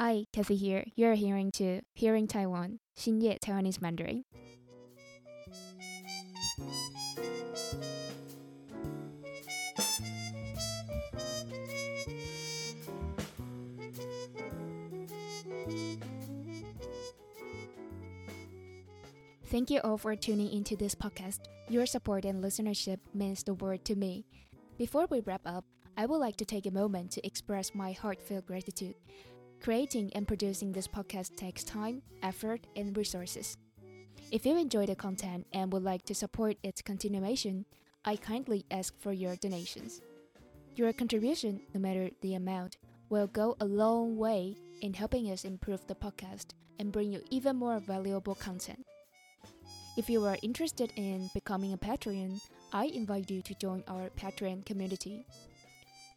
Hi, Kathy here. You're hearing to Hearing Taiwan, 新叶 Taiwanese Mandarin. Thank you all for tuning into this podcast. Your support and listenership means the world to me. Before we wrap up, I would like to take a moment to express my heartfelt gratitude. Creating and producing this podcast takes time, effort, and resources. If you enjoy the content and would like to support its continuation, I kindly ask for your donations. Your contribution, no matter the amount, will go a long way in helping us improve the podcast and bring you even more valuable content. If you are interested in becoming a Patreon, I invite you to join our Patreon community.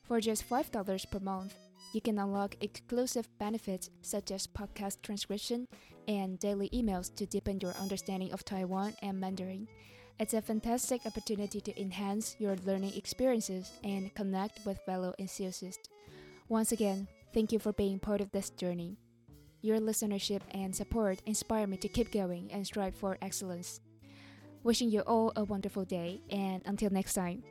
For just $5 per month, you can unlock exclusive benefits such as podcast transcription and daily emails to deepen your understanding of Taiwan and Mandarin. It's a fantastic opportunity to enhance your learning experiences and connect with fellow enthusiasts. Once again, thank you for being part of this journey. Your listenership and support inspire me to keep going and strive for excellence. Wishing you all a wonderful day, and until next time.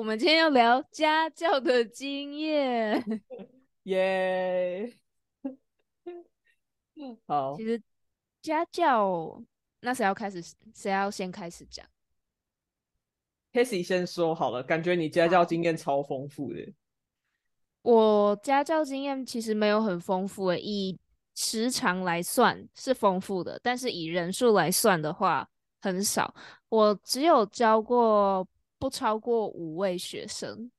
我们今天要聊家教的经验，耶！好，其实家教，那谁要开始？谁要先开始讲 k a s e y 先说好了，感觉你家教经验超丰富的。我家教经验其实没有很丰富诶，以时长来算是丰富的，但是以人数来算的话很少。我只有教过。不超过五位学生，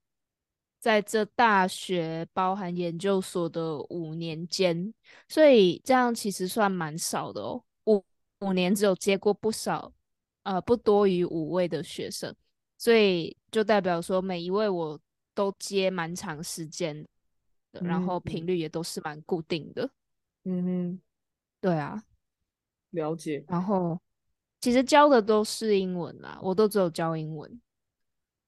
在这大学包含研究所的五年间，所以这样其实算蛮少的哦。五五年只有接过不少，呃，不多于五位的学生，所以就代表说每一位我都接蛮长时间的，然后频率也都是蛮固定的。嗯哼，对啊，了解。然后其实教的都是英文啦，我都只有教英文。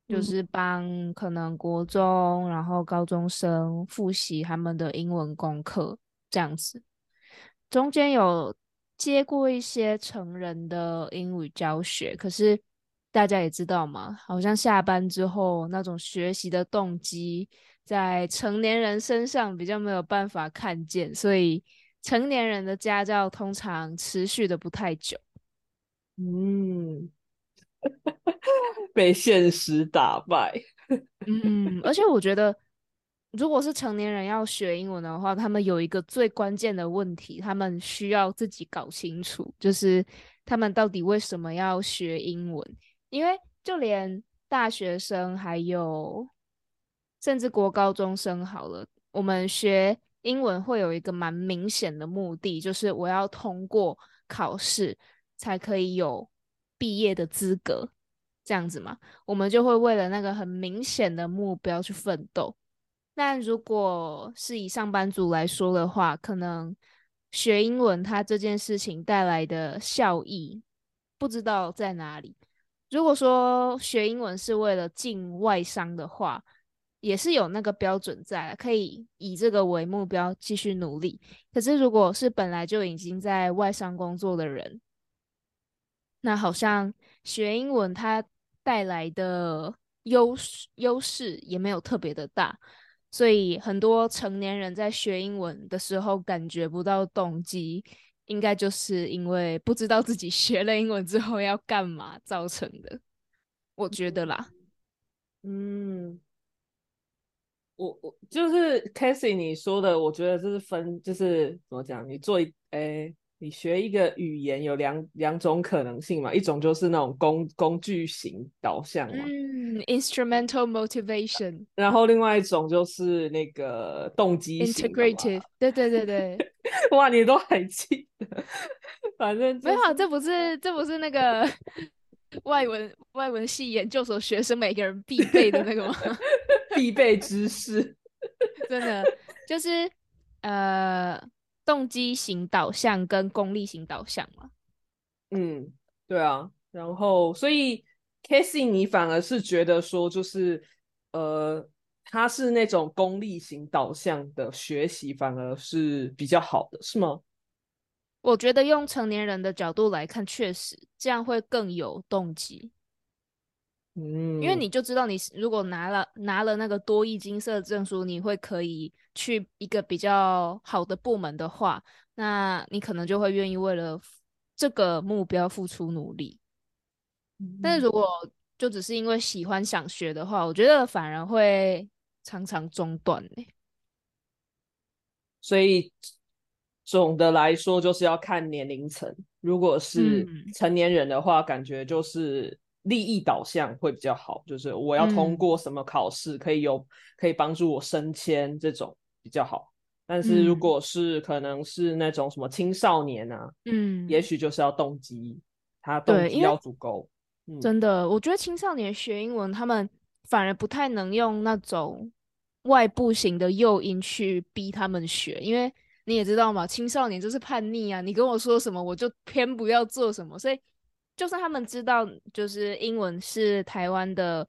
就是帮可能国中，然后高中生复习他们的英文功课这样子。中间有接过一些成人的英语教学，可是大家也知道嘛，好像下班之后那种学习的动机，在成年人身上比较没有办法看见，所以成年人的家教通常持续的不太久。嗯。被现实打败。嗯，而且我觉得，如果是成年人要学英文的话，他们有一个最关键的问题，他们需要自己搞清楚，就是他们到底为什么要学英文。因为就连大学生，还有甚至国高中生，好了，我们学英文会有一个蛮明显的目的，就是我要通过考试才可以有毕业的资格。这样子嘛，我们就会为了那个很明显的目标去奋斗。那如果是以上班族来说的话，可能学英文它这件事情带来的效益不知道在哪里。如果说学英文是为了进外商的话，也是有那个标准在，可以以这个为目标继续努力。可是如果是本来就已经在外商工作的人，那好像学英文它。带来的优势优势也没有特别的大，所以很多成年人在学英文的时候感觉不到动机，应该就是因为不知道自己 学了英文之后要干嘛造成的。我觉得啦，嗯，我我就是 Casey 你说的，我觉得这是分，就是怎么讲？你做一，哎，你学一个语言有两两种可能性嘛，一种就是那种工工具型导向嘛，嗯，instrumental motivation，然后另外一种就是那个动机 integrative，对对对对，哇，你都还记得？反正就没有这不是这不是那个外文外文系研究所学生每个人必备的那个吗？必备知识。真的就是呃动机型导向跟功利型导向嘛。嗯，对啊。然后，所以 Casey，你反而是觉得说，就是呃，他是那种功利型导向的学习，反而是比较好的，是吗？我觉得用成年人的角度来看，确实这样会更有动机，嗯，因为你就知道你如果拿了拿了那个多益金色证书，你会可以去一个比较好的部门的话，那你可能就会愿意为了这个目标付出努力。但是如果就只是因为喜欢想学的话，我觉得反而会常常中断呢、所以总的来说，就是要看年龄层。如果是嗯成年人的话，感觉就是利益导向会比较好，就是我要通嗯过什么考试，可以有可以帮助我升迁这种比较好。但是如嗯果是可能是那种什么青少年啊，嗯，也许就是要动机，他动机要足够。嗯，真的，我觉得青少年学英文，他们反而不太能用那种外部型的诱因去逼他们学，因为你也知道嘛，青少年就是叛逆啊，你跟我说什么，我就偏不要做什么。所以，就算他们知道，就是英文是台湾的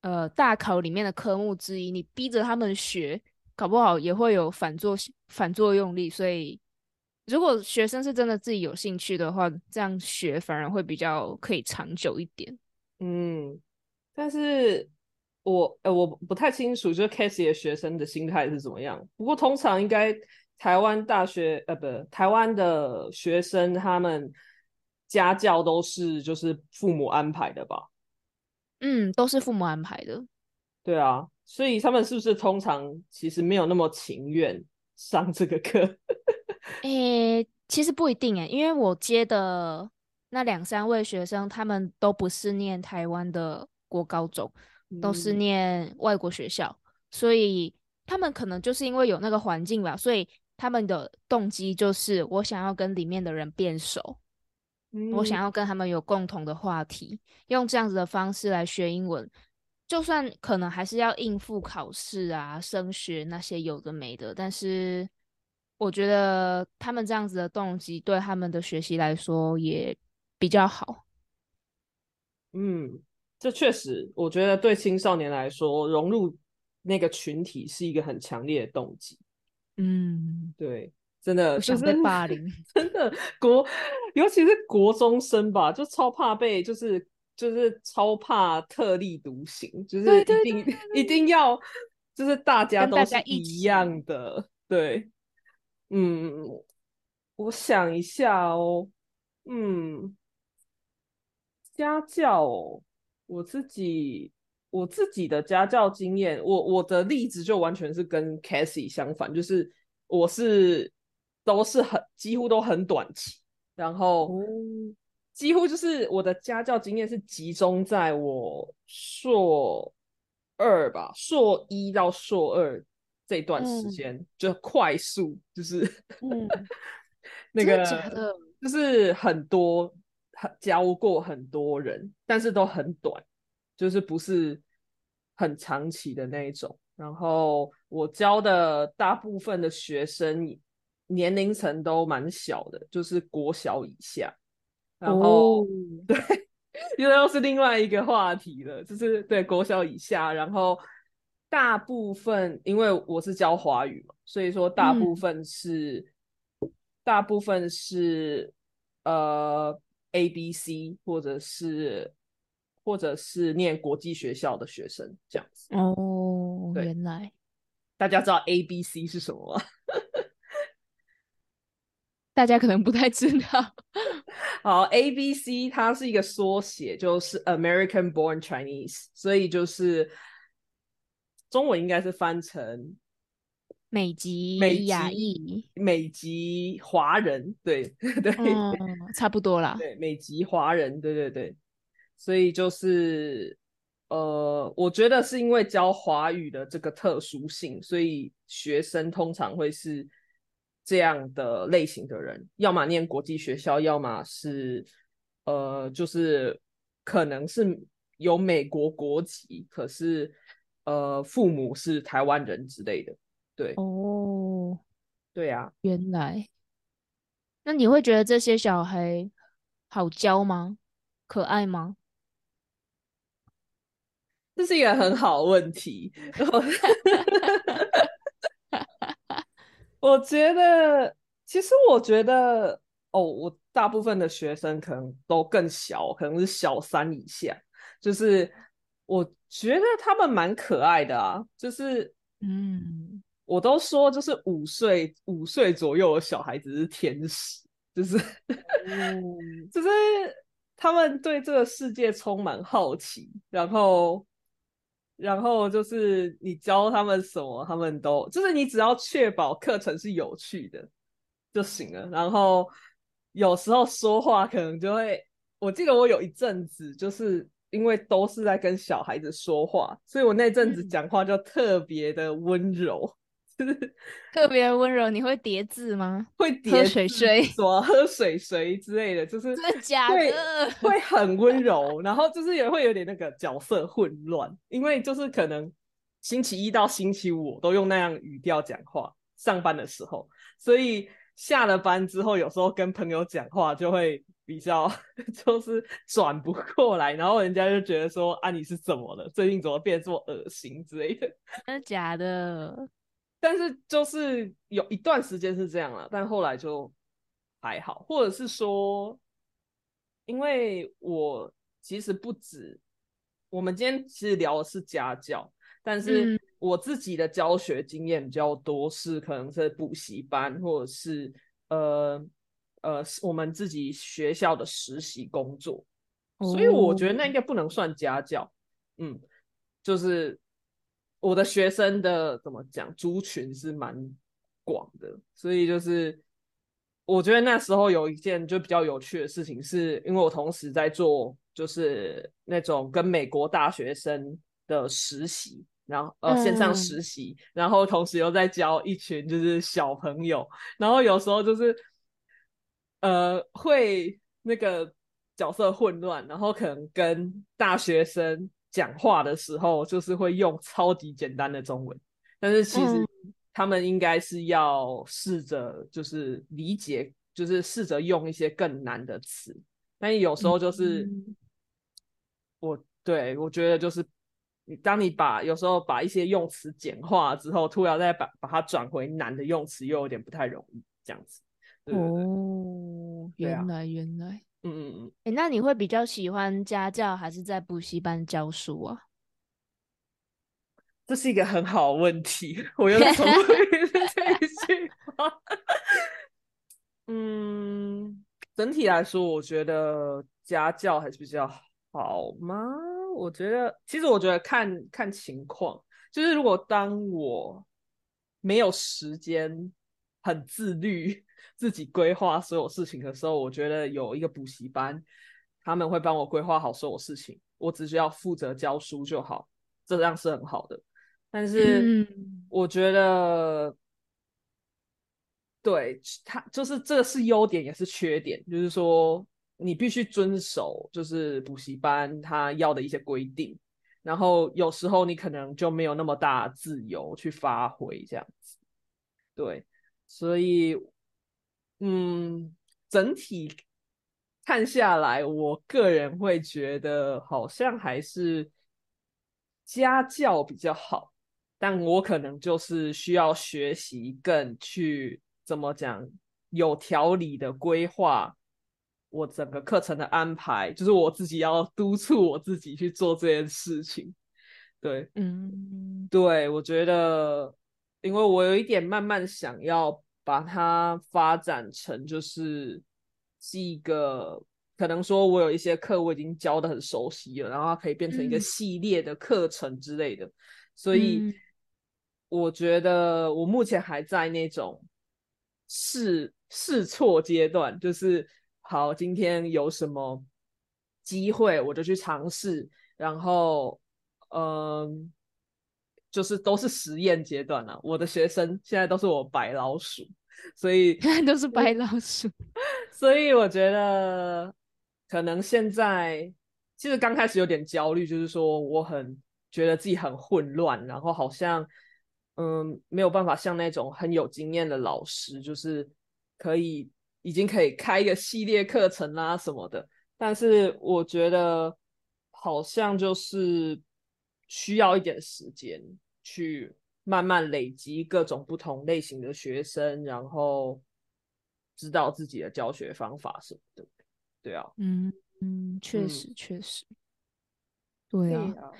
呃大考里面的科目之一，你逼着他们学，搞不好也会有反作反作用力。所以，如果学生是真的自己有兴趣的话，这样学反而会比较可以长久一点。嗯，但是我呃我不太清楚，就是 Casey 的学生的心态是怎么样。不过通常应该台湾大学呃不台湾的学生他们家教都是就是父母安排的吧？嗯，都是父母安排的。对啊，所以他们是不是通常其实没有那么情愿上这个课？诶，其实不一定诶，因为我接的那两三位学生，他们都不是念台湾的国高中，都是嗯念外国学校，所以他们可能就是因为有那个环境吧，所以他们的动机就是我想要跟里面的人变熟，我想嗯要跟他们有共同的话题，用这样子的方式来学英文。就算可能还是要应付考试啊、升学那些有的没的，但是我觉得他们这样子的动机对他们的学习来说也比较好。嗯，这确实，我觉得对青少年来说，融入那个群体是一个很强烈的动机。嗯，对，真的就是被霸凌。真的国，尤其是国中生吧，就超怕被，就是就是超怕特立独行，就是一定一定要，就是大家都是一样的，对，嗯，我想一下哦，嗯，家教哦，我自己我自己的家教经验，我我的例子就完全是跟 Cassie 相反，就是我是都是很几乎都很短期，然后哦几乎就是我的家教经验是集中在我硕二吧，硕一到硕二这段时嗯。间，就快速就是 嗯，那个就是很多很教过很多人，但是都很短，就是不是很长期的那一种。然后我教的大部分的学生年龄层都蛮小的，就是国小以下。然后、哦，对，又又是另外一个话题了，就是对国小以下，然后大部分因为我是教华语嘛，所以说大部嗯分是、大部分是呃 A B C 或者是或者是念国际学校的学生这样子。哦，原来大家知道 A B C 是什么吗？大家可能不太知道。好，A B C 它是一个缩写，就是 American Born Chinese，所以就是中文应该是翻成美籍美亚籍裔，美籍华人，对 对嗯，差不多啦。对，美籍华人，对对对，所以就是呃，我觉得是因为教华语的这个特殊性，所以学生通常会是这样的类型的人，要么念国际学校，要么是呃，就是可能是有美国国籍，可是呃，父母是台湾人之类的。对，哦，对啊，原来。那你会觉得这些小孩好教吗？可爱吗？这是一个很好的问题。我觉得，其实我觉得，哦，我大部分的学生可能都更小，可能是小三以下。就是我觉得他们蛮可爱的啊，就是嗯，我都说，就是五岁五岁左右的小孩子是天使，就是嗯，就是他们对这个世界充满好奇，然后然后就是你教他们什么，他们都就是你只要确保课程是有趣的就行了。然后有时候说话可能就会，我记得我有一阵子就是因为都是在跟小孩子说话，所以我那阵子嗯讲话就特别的温柔，就 是特别温柔。你会叠字吗？会叠水水什么喝水水之类的，就是真的假的？会很温柔，然后就是也会有点那个角色混乱，因为就是可能星期一到星期五都用那样语调讲话，上班的时候，所以下了班之后，有时候跟朋友讲话就会比较 就是转不过来，然后人家就觉得说啊你是怎么了？最近怎么变得这么恶心之类的。真的假的？但是就是有一段时间是这样了，但后来就还好，或者是说，因为我其实不止，我们今天其实聊的是家教，但是嗯。我自己的教学经验比较多，是可能是补习班，或者是呃呃我们自己学校的实习工作，所以我觉得那应该不能算家教，嗯，就是我的学生的怎么讲族群是蛮广的，所以就是我觉得那时候有一件就比较有趣的事情，是因为我同时在做就是那种跟美国大学生的实习。然后呃线上嗯实习，然后同时又在教一群就是小朋友，然后有时候就是呃会那个角色混乱，然后可能跟大学生讲话的时候，就是会用超级简单的中文，但是其实嗯他们应该是要试着就是理解，就是试着用一些更难的词，但有时候就是、嗯我对我觉得就是。你当你把有时候把一些用词简化之后，突然再把把它转回难的用词，又有点不太容易，这样子。对对对，哦，原来原来。嗯嗯嗯。诶，那你会比较喜欢家教还是在补习班教书啊？这是一个很好的问题，我又重复一 次这一句话。嗯，整体来说，我觉得家教还是比较好吗？我觉得，其实我觉得看看情况，就是如果当我没有时间很自律，自己规划所有事情的时候，我觉得有一个补习班，他们会帮我规划好所有事情，我只需要负责教书就好，这样是很好的。但是嗯我觉得，对他就是这个是优点也是缺点，就是说你必须遵守就是补习班他要的一些规定，然后有时候你可能就没有那么大自由去发挥这样子。对，所以嗯，整体看下来，我个人会觉得好像还是家教比较好。但我可能就是需要学习更去怎么讲有条理的规划我整个课程的安排，就是我自己要督促我自己去做这件事情。对，嗯对，我觉得，因为我有一点慢慢想要把它发展成，就是是一个可能说我有一些课我已经教的很熟悉了，然后它可以变成一个嗯系列的课程之类的。所以嗯我觉得我目前还在那种试试错阶段，就是好，今天有什么机会我就去尝试，然后嗯，就是都是实验阶段啊。我的学生现在都是我白老鼠，所以都是白老鼠，所以我觉得可能现在其实刚开始有点焦虑，就是说我很觉得自己很混乱，然后好像。嗯，没有办法像那种很有经验的老师，就是可以已经可以开一个系列课程啦什么的。但是我觉得好像就是需要一点时间去慢慢累积各种不同类型的学生，然后知道自己的教学方法什么的。对啊，嗯嗯，确实确实，对啊。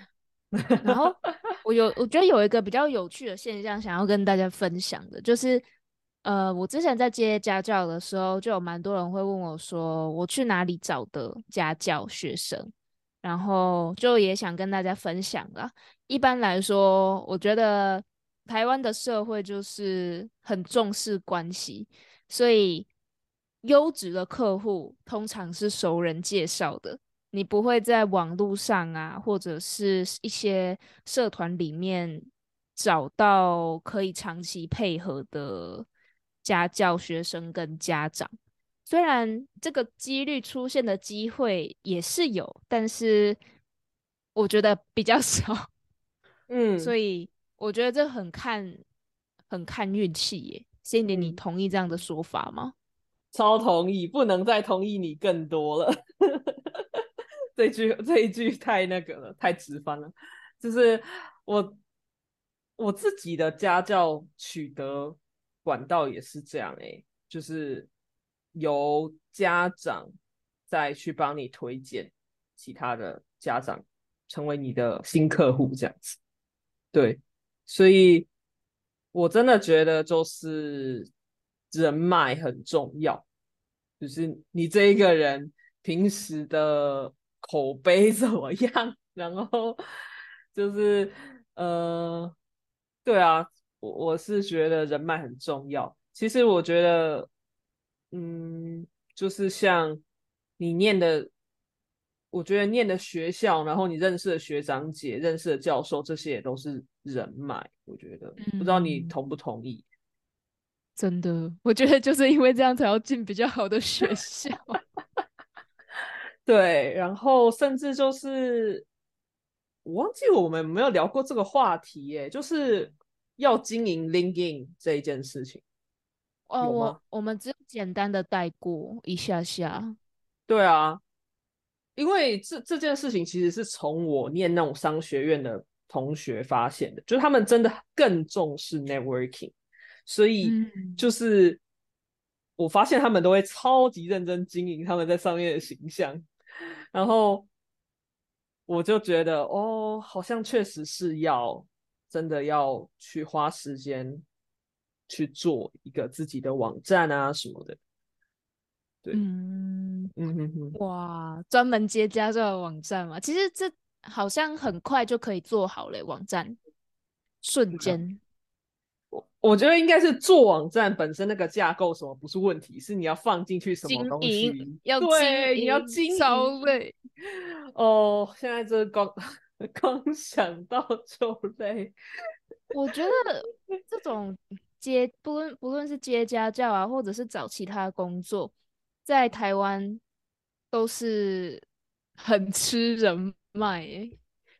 然后 我有，我觉得有一个比较有趣的现象，想要跟大家分享的，就是，呃，我之前在接家教的时候，就有蛮多人会问我说，我去哪里找的家教学生？然后就也想跟大家分享啦。一般来说，我觉得台湾的社会就是很重视关系，所以优质的客户通常是熟人介绍的。你不会在网络上啊，或者是一些社团里面找到可以长期配合的家教学生跟家长。虽然这个几率出现的机会也是有，但是我觉得比较 少。嗯，所以我觉得这很看很看运气耶。Cindy，你同意这样的说法吗？超同意，不能再同意你更多了。这句这一句太那个了，太直翻了。就是我我自己的家教取得管道也是这样哎，就是由家长再去帮你推荐其他的家长成为你的新客户这样子。对，所以我真的觉得就是人脉很重要，就是你这一个人平时的。口碑怎么样？然后就是呃，对啊，我我是觉得人脉很重要。其实我觉得，嗯，就是像你念的，我觉得念的学校，然后你认识的学长姐、认识的教授，这些也都是人脉。我觉得，不知道你同不同意？真的，我觉得就是因为这样才要进比较好的学校。对，然后甚至就是我忘记我们没有聊过这个话题耶，就是要经营 LinkedIn 这一件事情。哦，我我们只有简单的带过一下下。对啊，因为这这件事情其实是从我念那种商学院的同学发现的，就是他们真的更重视 networking，所以就是我发现他们都会超级认真经营他们在上面的形象。然后我就觉得，哦，好像确实是要真的要去花时间去做一个自己的网站啊什么的。对，嗯嗯哼哼，哇，专门接家教的网站嘛，其实这好像很快就可以做好了，网站瞬间。我我觉得应该是做网站本身那个架构什么不是问题，是你要放进去什么东西，要对，你要经超累哦。现在这刚刚 想到就累。我觉得这种接不论不论是接家教啊，或者是找其他工作，在台湾都是很吃人脉。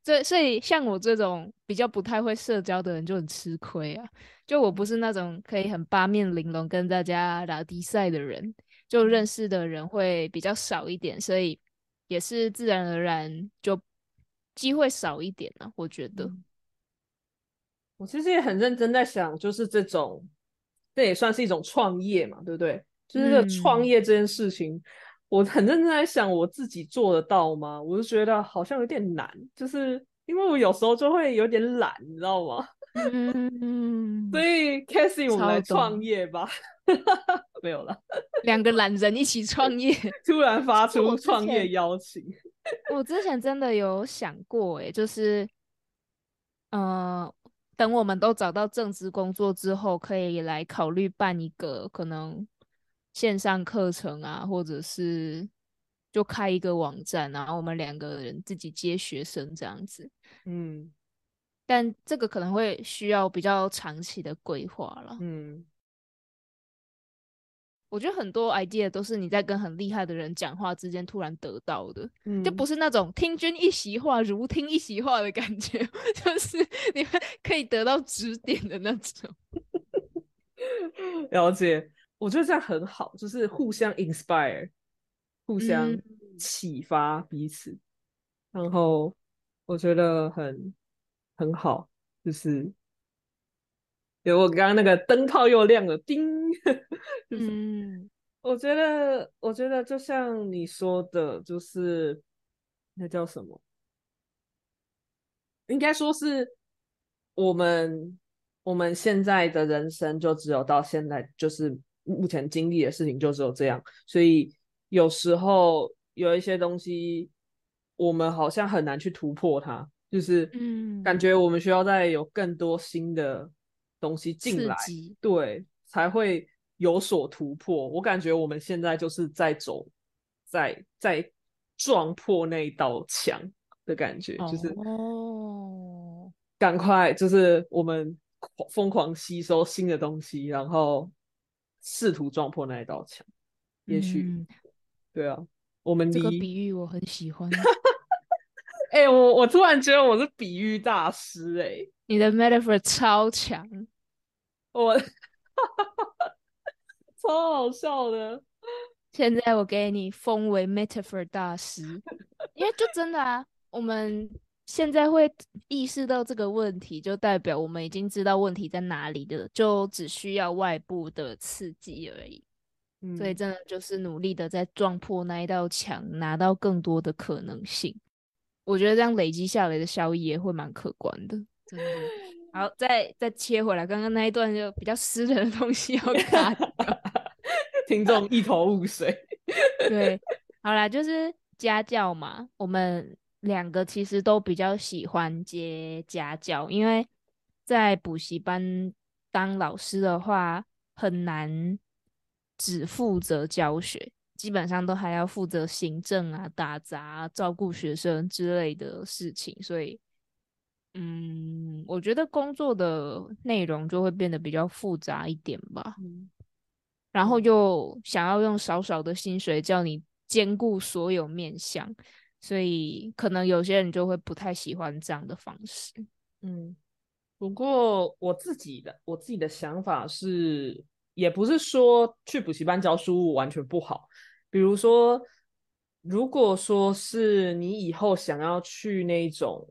所以，所以像我这种比较不太会社交的人就很吃亏啊。就我不是那种可以很八面玲珑跟大家打比赛的人，就认识的人会比较少一点，所以也是自然而然就机会少一点呢。我觉得，我其实也很认真在想，就是这种，这也算是一种创业嘛，对不对？就是这创业这件事情。我很认真在想，我自己做得到吗？我就觉得好像有点难，就是因为我有时候就会有点懒，你知道吗？嗯，所以 c a s i e 我们来创业吧。没有了，两个懒人一起创业，突然发出创业邀请。我之前真的有想过，哎，就是，呃，等我们都找到正职工作之后，可以来考虑办一个可能线上课程啊，或者是就开一个网站，然后我们两个人自己接学生这样子。嗯但这个可能会需要比较长期的规划了。嗯我觉得很多 idea 都是你在跟很厉害的人讲话之间突然得到的，嗯，就不是那种听君一席话，如听一席话的感觉，就是你们可以得到指点的那种。了解。我觉得这样很好，就是互相 inspire，互相嗯启发彼此，然后我觉得很很好，就是有我刚刚那个灯泡又亮了，叮，就是嗯。我觉得，我觉得就像你说的，就是那叫什么？应该说是我们我们现在的人生就只有到现在，就是目前经历的事情就只有这样，所以有时候有一些东西，我们好像很难去突破它，就是嗯。感觉我们需要再有更多新的东西进来，对，才会有所突破。我感觉我们现在就是在走，在在撞破那一道墙的感觉，就是哦，赶快，就是我们疯狂吸收新的东西，然后试图撞破那一道墙。也许，嗯对啊，我们这个比喻我很喜欢，哎、我我突然觉得我是比喻大师哎、你的 metaphor 超强。我 超好笑的。现在我给你封为 metaphor 大师，因为就真的啊，我们现在会意识到这个问题，就代表我们已经知道问题在哪里了，就只需要外部的刺激而已。嗯，所以真的就是努力的在撞破那一道墙，拿到更多的可能性。我觉得这样累积下来的效益也会蛮可观的，真的。好，再再切回来，刚刚那一段就比较私人的东西要 卡掉。听众一头雾水。对，好啦，就是家教嘛，我们两个其实都比较喜欢接家教，因为在补习班当老师的话，很难只负责教学，基本上都还要负责行政啊、打杂啊、照顾学生之类的事情，所以。嗯，我觉得工作的内容就会变得比较复杂一点吧。嗯然后又想要用少少的薪水叫你兼顾所有面向，所以可能有些人就会不太喜欢这样的方式。嗯，不过我自己的我自己的想法是，也不是说去补习班教书完全不好。比如说，如果说是你以后想要去那种，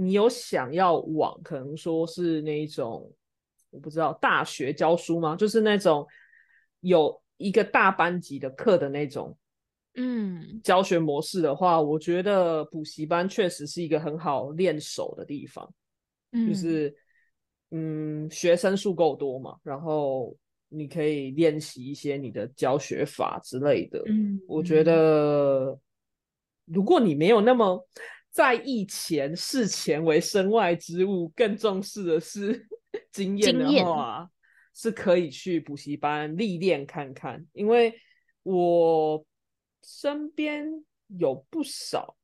你有想要往，可能说是那种，我不知道大学教书吗？就是那种有一个大班级的课的那种嗯教学模式的话，我觉得补习班确实是一个很好练手的地方。嗯，就是嗯，学生数够多嘛，然后你可以练习一些你的教学法之类的。嗯，我觉得，如果你没有那么在意钱，视钱为身外之物，更重视的是 经验的话，是可以去补习班历练看看。因为我身边有不少，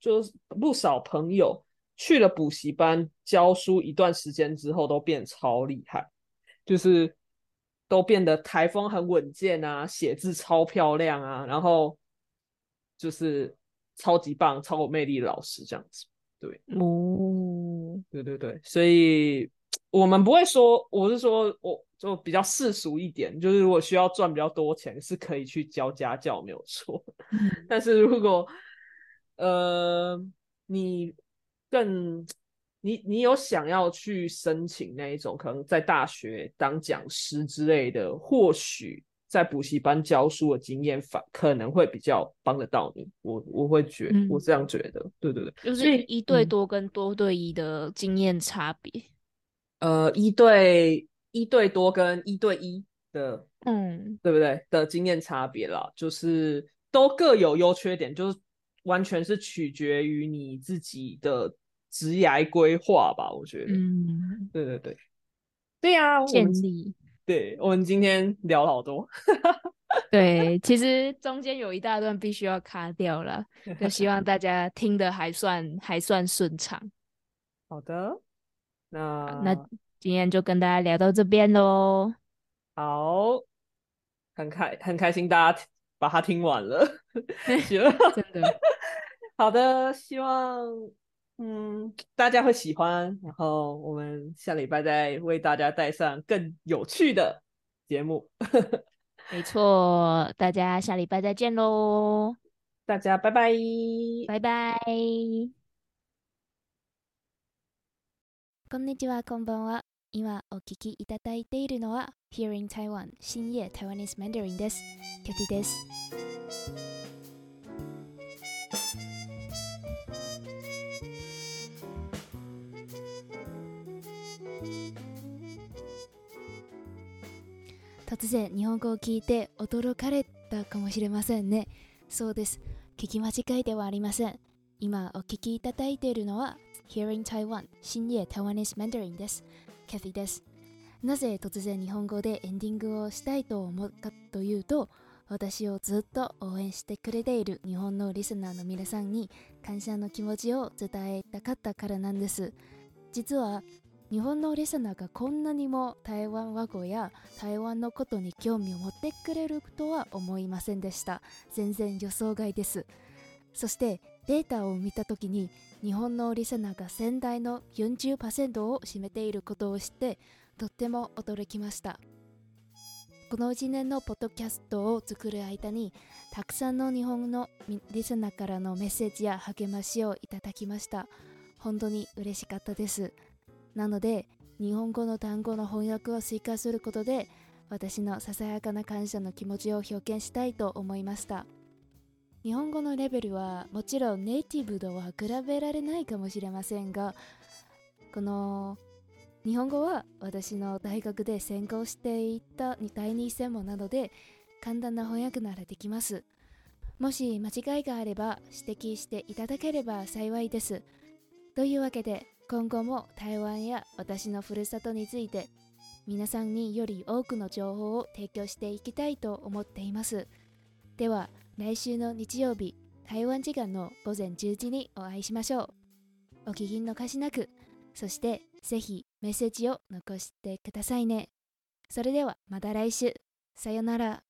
就是不少朋友去了补习班教书一段时间之后，都变超厉害，就是都变得台风很稳健啊，写字超漂亮啊，然后就是超级棒、超有魅力的老师这样子。哦，对对对，所以我们不会说，我是说，我就比较世俗一点，就是如果需要赚比较多钱，是可以去教家教，没有错。嗯 但是如果呃你更你你有想要去申请那一种可能在大学当讲师之类的，或许在补习班教书的经验反可能会比较帮得到你。我我会觉嗯我这样觉得，对对对，就是一对嗯多跟多对一的经验差别。呃一对一对多跟一对一的嗯对不对的经验差别啦，就是都各有优缺点，就是完全是取决于你自己的职涯规划吧，我觉得。嗯，对对对，对呀，我建们立。对我们今天聊了好多。对，其实中间有一大段必须要卡掉了，就希望大家听的还算还算顺畅。好的，那那今天就跟大家聊到这边喽。好，很开很开心，大家把它听完了，行，真的。好的，希望嗯大家会喜欢，然后我们下礼拜再为大家带上更有趣的节目。没错，大家下礼拜再见喽！大家拜拜，拜拜。こんにちは、こんばんは。今お聞きいただいているのは Here in Taiwan 深夜 Taiwanese Mandarin です。キャティです。 突然日本語を聞いて驚かれたかもしれませんね。そうです。聞き間違いではありません。今お聞きいただいているのは Hearing Taiwan 深夜 Taiwanese Mandarin です。キャフィです。なぜ突然日本語でエンディングをしたいと思ったというと私をずっと応援してくれている日本のリスナーの皆さんに感謝の気持ちを伝えたかったからなんです。実は日本のリスナーがこんなにも台湾和語や台湾のことに興味を持ってくれるとは思いませんでした。全然予想外です。そしてデータを見た時に日本のリスナーが仙台の40%を占めていることを知ってとっても驚きました。この1年のポッドキャストを作る間にたくさんの日本のリスナーからのメッセージや励ましをいただきました。本当に嬉しかったです。なので日本語の単語の翻訳を追加することで私のささやかな感謝の気持ちを表現したいと思いました。日本語のレベルはもちろんネイティブとは比べられないかもしれませんがこの日本語は私の大学で専攻していた第二専門なので簡単な翻訳ならできます。もし間違いがあれば指摘していただければ幸いです。というわけで今後も台湾や私のふるさとについて皆さんにより多くの情報を提供していきたいと思っています。では来週の日曜日台湾時間の午前10時にお会いしましょう。お聞き逃しなく、そしてぜひメッセージを残してくださいね。それではまた来週。さよなら。